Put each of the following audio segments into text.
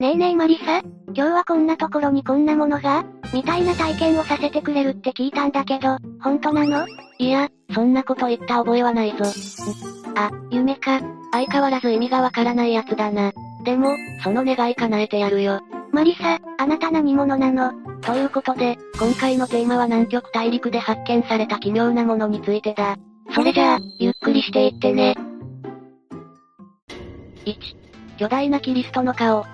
ねえねえマリサ、今日はこんなところにこんなものがみたいな体験をさせてくれるって聞いたんだけど、本当なの？いや、そんなこと言った覚えはないぞ。あ、夢か。相変わらず意味がわからないやつだな。でも、その願い叶えてやるよ。マリサ、あなた何者なの？ということで、今回のテーマは南極大陸で発見された奇妙なものについてだ。それじゃあ、ゆっくりしていってね。1、巨大なキリストの顔。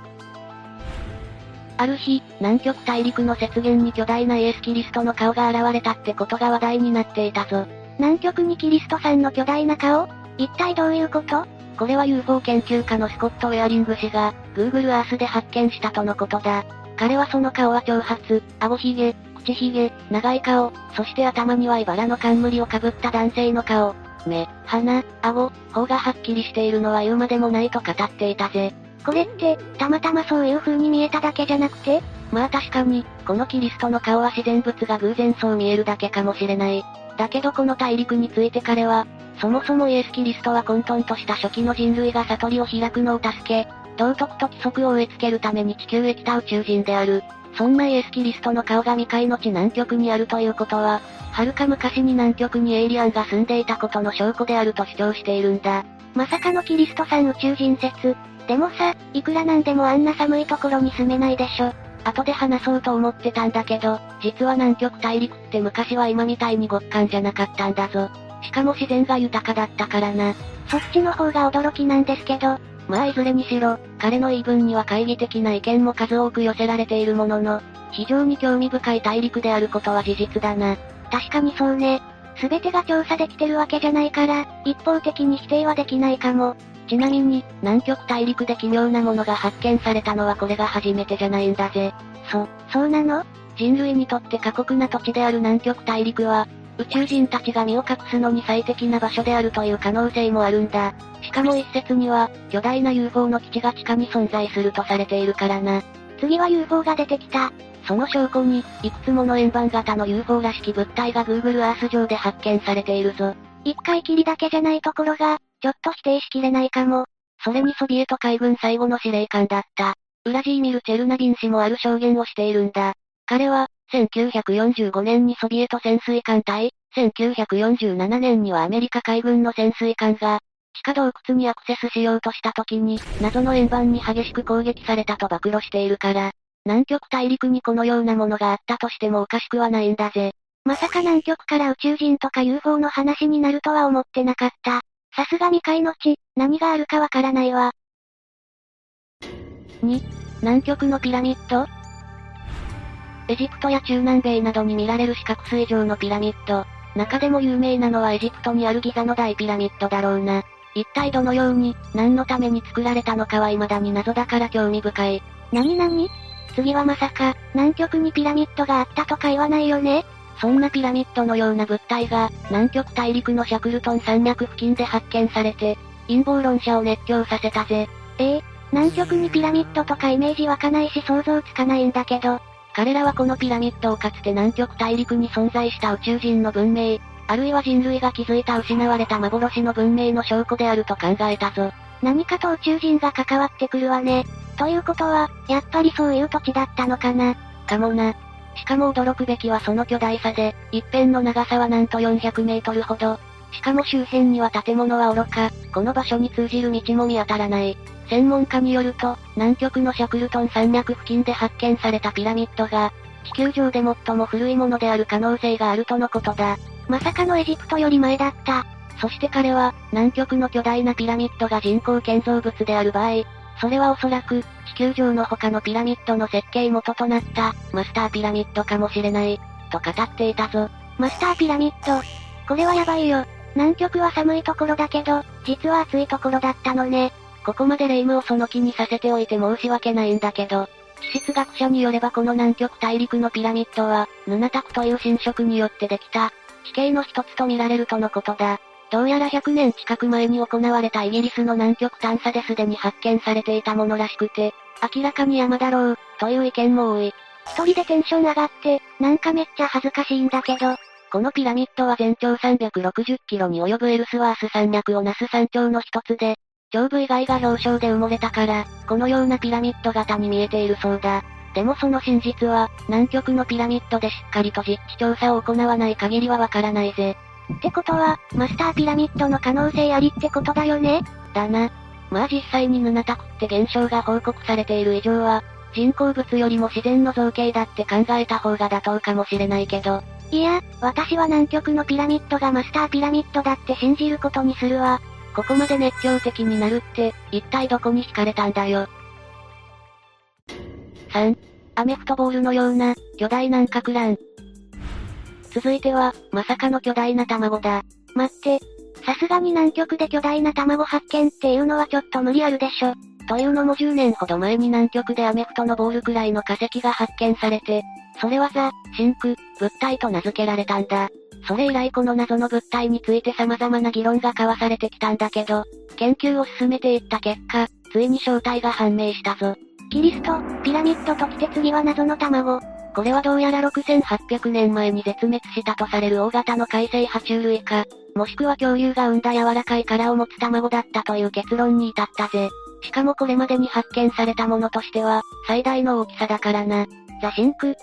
ある日、南極大陸の雪原に巨大なイエス・キリストの顔が現れたってことが話題になっていたぞ。南極にキリストさんの巨大な顔？一体どういうこと？これは UFO 研究家のスコット・ウェアリング氏が、Google Earth で発見したとのことだ。彼はその顔は長髪、顎ひげ、口ひげ、長い顔、そして頭には茨の冠をかぶった男性の顔。目、鼻、顎、頬がはっきりしているのは言うまでもないと語っていたぜ。これって、たまたまそういう風に見えただけじゃなくて？まあ確かに、このキリストの顔は自然物が偶然そう見えるだけかもしれない。だけどこの大陸について彼は、そもそもイエス・キリストは混沌とした初期の人類が悟りを開くのを助け、道徳と規則を植え付けるために地球へ来た宇宙人である。そんなイエス・キリストの顔が未開の地南極にあるということは、はるか昔に南極にエイリアンが住んでいたことの証拠であると主張しているんだ。まさかのキリストさん宇宙人説。でもさ、いくらなんでもあんな寒いところに住めないでしょ。後で話そうと思ってたんだけど、実は南極大陸って昔は今みたいに極寒じゃなかったんだぞ。しかも自然が豊かだったからな。そっちの方が驚きなんですけど。まあいずれにしろ、彼の言い分には懐疑的な意見も数多く寄せられているものの、非常に興味深い大陸であることは事実だな。確かにそうね。すべてが調査できてるわけじゃないから、一方的に否定はできないかも。ちなみに、南極大陸で奇妙なものが発見されたのはこれが初めてじゃないんだぜ。そ、そうなの？人類にとって過酷な土地である南極大陸は、宇宙人たちが身を隠すのに最適な場所であるという可能性もあるんだ。しかも一説には、巨大な UFO の基地が地下に存在するとされているからな。次は UFO が出てきた。その証拠に、いくつもの円盤型の UFO らしき物体が Google Earth 上で発見されているぞ。一回きりだけじゃないところが、ちょっと否定しきれないかも。それにソビエト海軍最後の司令官だった。ウラジーミル・チェルナビン氏もある証言をしているんだ。彼は、1945年にソビエト潜水艦隊、1947年にはアメリカ海軍の潜水艦が、地下洞窟にアクセスしようとした時に、謎の円盤に激しく攻撃されたと暴露しているから、南極大陸にこのようなものがあったとしてもおかしくはないんだぜ。まさか南極から宇宙人とか UFO の話になるとは思ってなかった。さすが未開の地、何があるかわからないわ。2、南極のピラミッド？エジプトや中南米などに見られる四角錐状のピラミッド。中でも有名なのはエジプトにあるギザの大ピラミッドだろうな。一体どのように、何のために作られたのかは未だに謎だから興味深い。なになに次はまさか、南極にピラミッドがあったとか言わないよね？そんなピラミッドのような物体が、南極大陸のシャクルトン山脈付近で発見されて、陰謀論者を熱狂させたぜ。ええ南極にピラミッドとかイメージ湧かないし想像つかないんだけど、彼らはこのピラミッドをかつて南極大陸に存在した宇宙人の文明、あるいは人類が築いた失われた幻の文明の証拠であると考えたぞ。何かと宇宙人が関わってくるわね。ということは、やっぱりそういう土地だったのかな。かもな。しかも驚くべきはその巨大さで、一辺の長さはなんと400メートルほど。しかも周辺には建物は愚か、この場所に通じる道も見当たらない。専門家によると、南極のシャクルトン山脈付近で発見されたピラミッドが、地球上で最も古いものである可能性があるとのことだ。まさかのエジプトより前だった。そして彼は、南極の巨大なピラミッドが人工建造物である場合、それはおそらく、地球上の他のピラミッドの設計元となった、マスターピラミッドかもしれない、と語っていたぞ。マスターピラミッド。これはやばいよ。南極は寒いところだけど、実は暑いところだったのね。ここまで霊夢をその気にさせておいて申し訳ないんだけど、地質学者によればこの南極大陸のピラミッドは、ヌナタクという侵食によってできた、地形の一つと見られるとのことだ。どうやら100年近く前に行われたイギリスの南極探査ですでに発見されていたものらしくて、明らかに山だろう、という意見も多い。一人でテンション上がって、なんかめっちゃ恥ずかしいんだけど、このピラミッドは全長360キロに及ぶエルスワース山脈をなす山頂の一つで、胸部以外が氷床で埋もれたから、このようなピラミッド型に見えているそうだ。でもその真実は、南極のピラミッドでしっかりと実地調査を行わない限りはわからないぜ。ってことは、マスターピラミッドの可能性ありってことだよね？だな。まあ実際にヌナタクって現象が報告されている以上は、人工物よりも自然の造形だって考えた方が妥当かもしれないけど。いや、私は南極のピラミッドがマスターピラミッドだって信じることにするわ。ここまで熱狂的になるって、一体どこに惹かれたんだよ。3、アメフトボールのような、巨大軟殻卵。続いては、まさかの巨大な卵だ。待って、さすがに南極で巨大な卵発見っていうのはちょっと無理あるでしょ。というのも10年ほど前に南極でアメフトのボールくらいの化石が発見されて、それはザ、真空、物体と名付けられたんだ。それ以来この謎の物体について様々な議論が交わされてきたんだけど、研究を進めていった結果、ついに正体が判明したぞ。キリスト、ピラミッドときて次は謎の卵。これはどうやら6800年前に絶滅したとされる大型の海生爬虫類か、もしくは恐竜が生んだ柔らかい殻を持つ卵だったという結論に至ったぜ。しかもこれまでに発見されたものとしては、最大の大きさだからな。ザシンク。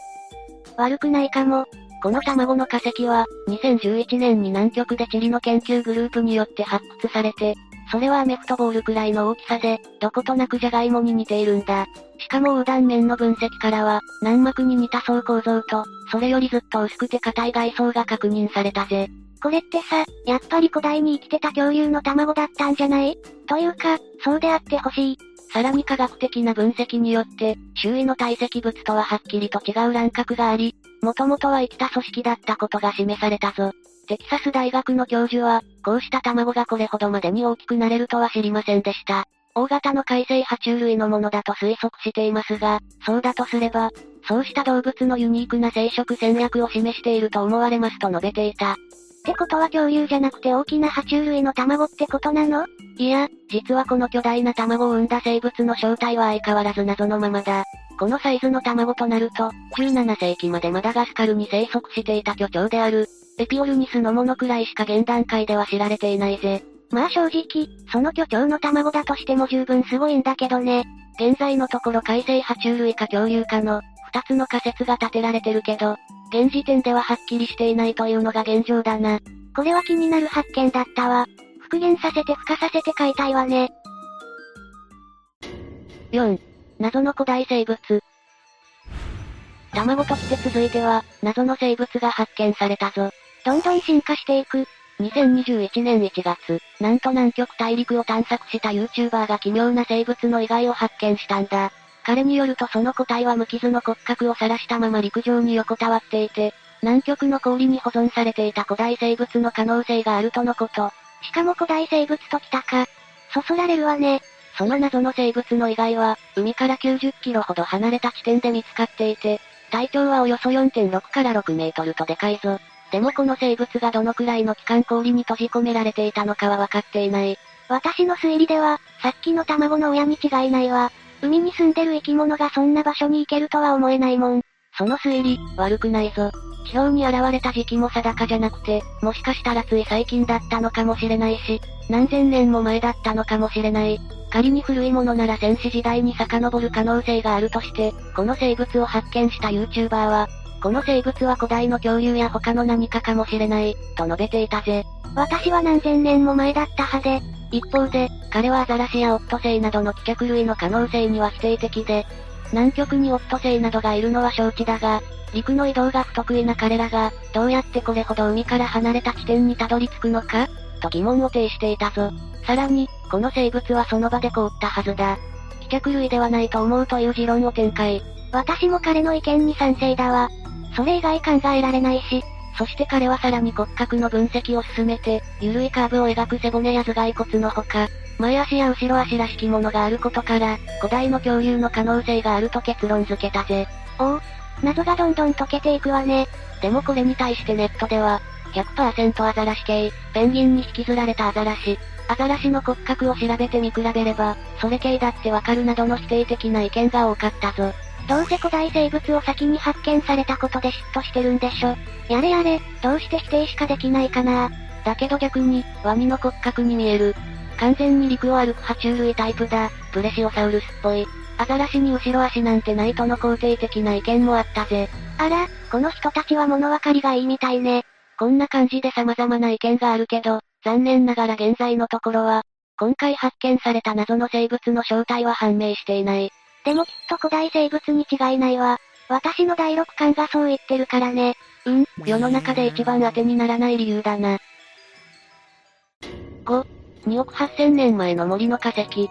悪くないかも。この卵の化石は、2011年に南極でチリの研究グループによって発掘されて、それはアメフトボールくらいの大きさで、どことなくジャガイモに似ているんだ。しかも横断面の分析からは、軟膜に似た層構造と、それよりずっと薄くて硬い外装が確認されたぜ。これってさ、やっぱり古代に生きてた恐竜の卵だったんじゃない？というか、そうであってほしい。さらに科学的な分析によって、周囲の堆積物とははっきりと違う乱獲があり、もともとは生きた組織だったことが示されたぞ。テキサス大学の教授は、こうした卵がこれほどまでに大きくなれるとは知りませんでした。大型の海生爬虫類のものだと推測していますが、そうだとすれば、そうした動物のユニークな生殖戦略を示していると思われますと述べていた。ってことは恐竜じゃなくて大きな爬虫類の卵ってことなの？いや、実はこの巨大な卵を産んだ生物の正体は相変わらず謎のままだ。このサイズの卵となると、17世紀までマダガスカルに生息していた巨鳥である、エピオルニスのものくらいしか現段階では知られていないぜ。まあ正直、その巨鳥の卵だとしても十分すごいんだけどね。現在のところ海生爬虫類か恐竜かの、二つの仮説が立てられてるけど、現時点でははっきりしていないというのが現状だな。これは気になる発見だったわ。復元させて付加させて買いたいわね。4. 謎の古代生物。卵として続いては、謎の生物が発見されたぞ。どんどん進化していく。2021年1月、なんと南極大陸を探索した YouTuber が奇妙な生物の遺骸を発見したんだ。彼によるとその個体は無傷の骨格を晒したまま陸上に横たわっていて、南極の氷に保存されていた古代生物の可能性があるとのこと。しかも古代生物ときたか。そそられるわね。その謎の生物の遺骸は、海から90キロほど離れた地点で見つかっていて、体長はおよそ4.6から6メートルとでかいぞ。でもこの生物がどのくらいの期間氷に閉じ込められていたのかは分かっていない。私の推理では、さっきの卵の親に違いないわ。海に住んでる生き物がそんな場所に行けるとは思えないもん。その推理、悪くないぞ。地表に現れた時期も定かじゃなくて、もしかしたらつい最近だったのかもしれないし、何千年も前だったのかもしれない。仮に古いものなら戦士時代に遡る可能性があるとして、この生物を発見した YouTuber は、この生物は古代の恐竜や他の何かかもしれない、と述べていたぜ。私は何千年も前だったはず。一方で、彼はアザラシやオットセイなどの帰着類の可能性には否定的で、南極にオットセイなどがいるのは承知だが、陸の移動が不得意な彼らが、どうやってこれほど海から離れた地点にたどり着くのかと疑問を呈していたぞ。さらに、この生物はその場で凍ったはずだ。帰着類ではないと思うという持論を展開。私も彼の意見に賛成だわ。それ以外考えられないし、そして彼はさらに骨格の分析を進めて、緩いカーブを描く背骨や頭蓋骨のほか、前足や後ろ足らしきものがあることから、古代の恐竜の可能性があると結論付けたぜ。おお、謎がどんどん解けていくわね。でもこれに対してネットでは、100%アザラシ系、ペンギンに引きずられたアザラシ、アザラシの骨格を調べて見比べれば、それ系だってわかるなどの否定的な意見が多かったぞ。どうせ古代生物を先に発見されたことで嫉妬してるんでしょ。やれやれ、どうして否定しかできないかなだけど逆に、ワニの骨格に見える。完全に陸を歩く爬虫類タイプだ。プレシオサウルスっぽい。アザラシに後ろ足なんてないとの肯定的な意見もあったぜ。あら、この人たちは物分かりがいいみたいね。こんな感じで様々な意見があるけど、残念ながら現在のところは、今回発見された謎の生物の正体は判明していない。でもきっと古代生物に違いないわ。私の第六感がそう言ってるからね。うん、世の中で一番当てにならない理由だな。5、2億8000年前の森の化石。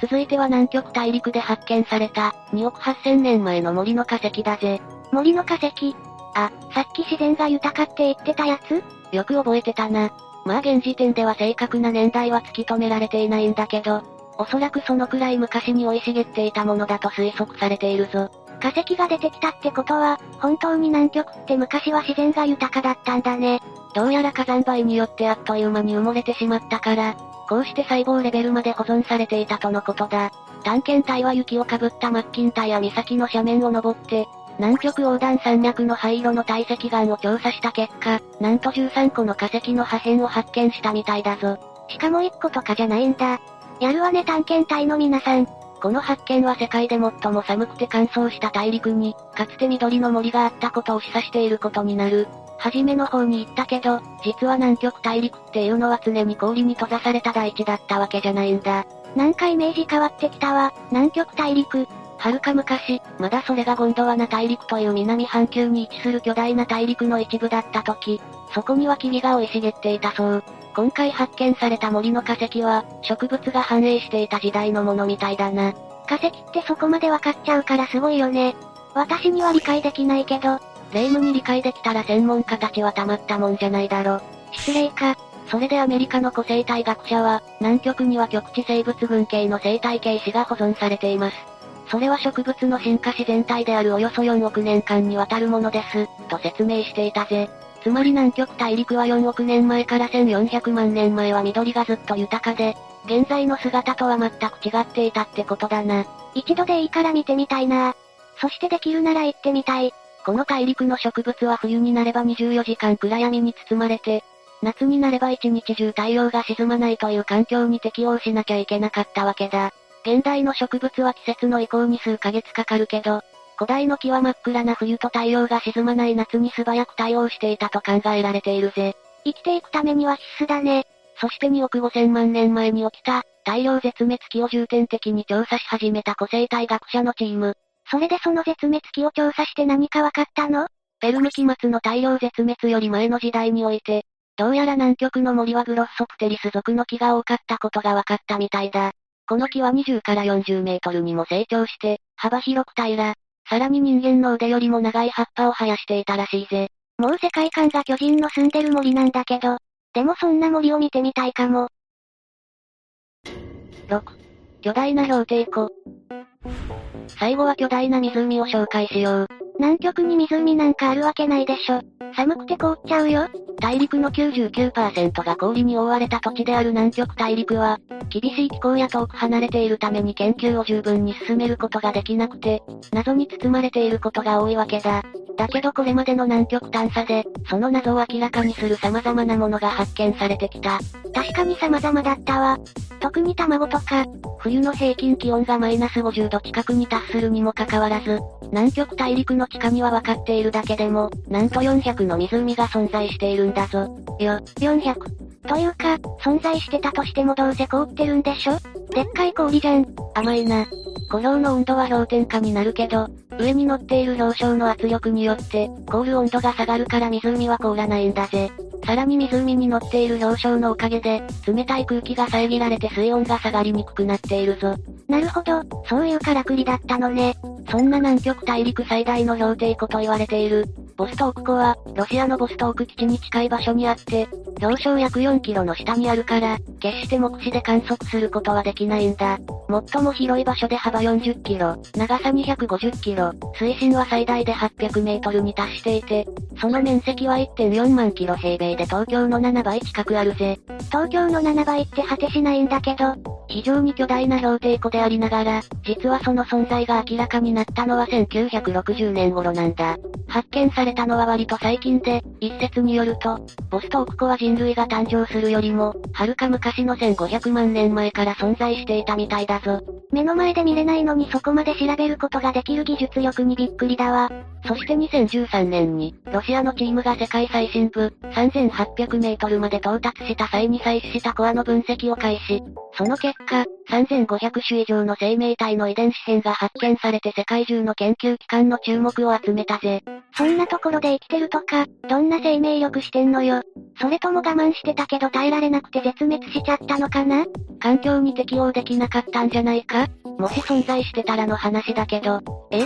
続いては南極大陸で発見された、2億8000年前の森の化石だぜ。森の化石あ、さっき自然が豊かって言ってたやつ？よく覚えてたな。まあ現時点では正確な年代は突き止められていないんだけど、おそらくそのくらい昔に生い茂っていたものだと推測されているぞ。化石が出てきたってことは、本当に南極って昔は自然が豊かだったんだね。どうやら火山灰によってあっという間に埋もれてしまったから、こうして細胞レベルまで保存されていたとのことだ。探検隊は雪をかぶったマッキンタや岬の斜面を登って、南極横断山脈の灰色の堆積岩を調査した結果、なんと13個の化石の破片を発見したみたいだぞ。しかも1個とかじゃないんだ。やるわね探検隊の皆さん。この発見は世界で最も寒くて乾燥した大陸に、かつて緑の森があったことを示唆していることになる。はじめの方に言ったけど、実は南極大陸っていうのは常に氷に閉ざされた大地だったわけじゃないんだ。なんかイメージ変わってきたわ、南極大陸。遥か昔、まだそれがゴンドワナ大陸という南半球に位置する巨大な大陸の一部だった時、そこには霧が生い茂っていたそう。今回発見された森の化石は、植物が繁栄していた時代のものみたいだな。化石ってそこまでわかっちゃうからすごいよね。私には理解できないけど。霊夢に理解できたら専門家たちはたまったもんじゃないだろ。失礼か。それでアメリカの古生態学者は、南極には極地生物群系の生態系史が保存されています。それは植物の進化史全体であるおよそ4億年間にわたるものです、と説明していたぜ。つまり南極大陸は4億年前から1400万年前は緑がずっと豊かで、現在の姿とは全く違っていたってことだな。一度でいいから見てみたいな。そしてできるなら行ってみたい。この大陸の植物は冬になれば24時間暗闇に包まれて、夏になれば一日中太陽が沈まないという環境に適応しなきゃいけなかったわけだ。現代の植物は季節の移行に数ヶ月かかるけど、古代の木は真っ暗な冬と太陽が沈まない夏に素早く対応していたと考えられているぜ。生きていくためには必須だね。そして2億5千万年前に起きた、大量絶滅期を重点的に調査し始めた古生態学者のチーム。それでその絶滅期を調査して何かわかったの？ペルム期末の大量絶滅より前の時代において、どうやら南極の森はグロッソプテリス属の木が多かったことが分かったみたいだ。この木は20から40メートルにも成長して、幅広く平ら。さらに人間の腕よりも長い葉っぱを生やしていたらしいぜ。もう世界観が巨人の住んでる森なんだけど、でもそんな森を見てみたいかも。6. 巨大な氷帝湖。最後は巨大な湖を紹介しよう。南極に湖なんかあるわけないでしょ。寒くて凍っちゃうよ。大陸の99%が氷に覆われた土地である南極大陸は、厳しい気候や遠く離れているために研究を十分に進めることができなくて、謎に包まれていることが多いわけだ。だけどこれまでの南極探査で、その謎を明らかにする様々なものが発見されてきた。確かに様々だったわ。特に卵とか、冬の平均気温がマイナス50度近くに達するにもかかわらず、南極大陸の地下には分かっているだけでも、なんと400の湖が存在しているんだぞ。よ、400。というか、存在してたとしてもどうせ凍ってるんでしょ？でっかい氷じゃん。甘いな。湖氷の温度は氷点下になるけど、上に乗っている氷床の圧力によって、凍る温度が下がるから湖は凍らないんだぜ。さらに湖に乗っている氷床のおかげで、冷たい空気が遮られて水温が下がりにくくなっているぞ。なるほど、そういうからくりだったのね。そんな南極大陸最大の氷帝湖と言われている、ボストーク湖は、ロシアのボストーク基地に近い場所にあって、氷床約4キロの下にあるから、決して目視で観測することはできないんだ。最も広い場所で幅40キロ、長さ250キロ、水深は最大で800メートルに達していて、その面積は1.4万キロ平米で東京の7倍近くあるぜ。東京の7倍って果てしないんだけど、非常に巨大な氷帝湖でありながら、実はその存在が明らかになったのは1960年頃なんだ。発見されたのは割と最近で、一説によると、ボストーク湖は実人類が誕生するよりも、はるか昔の1500万年前から存在していたみたいだぞ。目の前で見れないのにそこまで調べることができる技術力にびっくりだわ。そして2013年に、ロシアのチームが世界最深部、3800メートルまで到達した際に採取したコアの分析を開始。その結果、3500種以上の生命体の遺伝子変が発見されて世界中の研究機関の注目を集めたぜ。そんなところで生きてるとか、どんな生命力してんのよ。それとも我慢してたけど耐えられなくて絶滅しちゃったのかな？環境に適応できなかったんじゃないか？もし存在してたらの話だけど。え？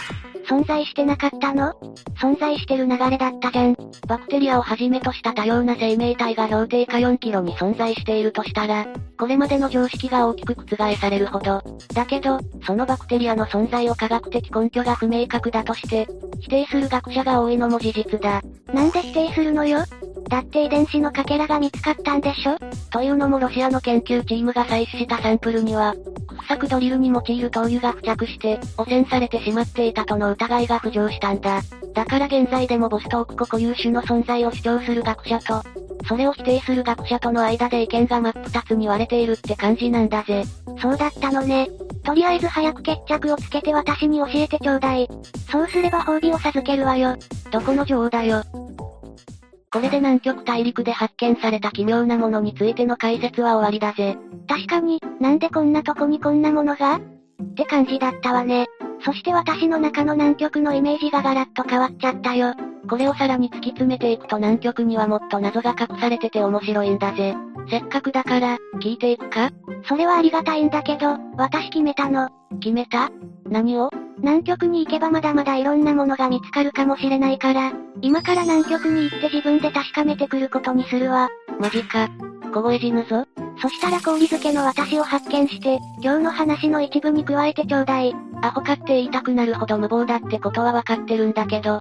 存在してなかったの？存在してる流れだったじゃん。バクテリアをはじめとした多様な生命体が氷定下4キロに存在しているとしたら、これまでの常識が大きく覆されるほど。だけど、そのバクテリアの存在を科学的根拠が不明確だとして、否定する学者が多いのも事実だ。なんで否定するのよ？だって遺伝子のかけらが見つかったんでしょ？というのもロシアの研究チームが採取したサンプルには、掘削ドリルに用いる灯油が付着して、汚染されてしまっていたとの疑いが浮上したんだ。だから現在でもボストークコ固有種の存在を主張する学者と、それを否定する学者との間で意見が真っ二つに割れているって感じなんだぜ。そうだったのね。とりあえず早く決着をつけて私に教えてちょうだい。そうすれば褒美を授けるわよ。どこの女王だよ。これで南極大陸で発見された奇妙なものについての解説は終わりだぜ。確かに、なんでこんなとこにこんなものが？って感じだったわね。そして私の中の南極のイメージがガラッと変わっちゃったよ。これをさらに突き詰めていくと南極にはもっと謎が隠されてて面白いんだぜ。せっかくだから、聞いていくか？それはありがたいんだけど、私決めたの。決めた？何を？南極に行けばまだまだいろんなものが見つかるかもしれないから、今から南極に行って自分で確かめてくることにするわ。マジか。凍え死ぬぞ。そしたら氷漬けの私を発見して、今日の話の一部に加えてちょうだい。アホかって言いたくなるほど無謀だってことはわかってるんだけど、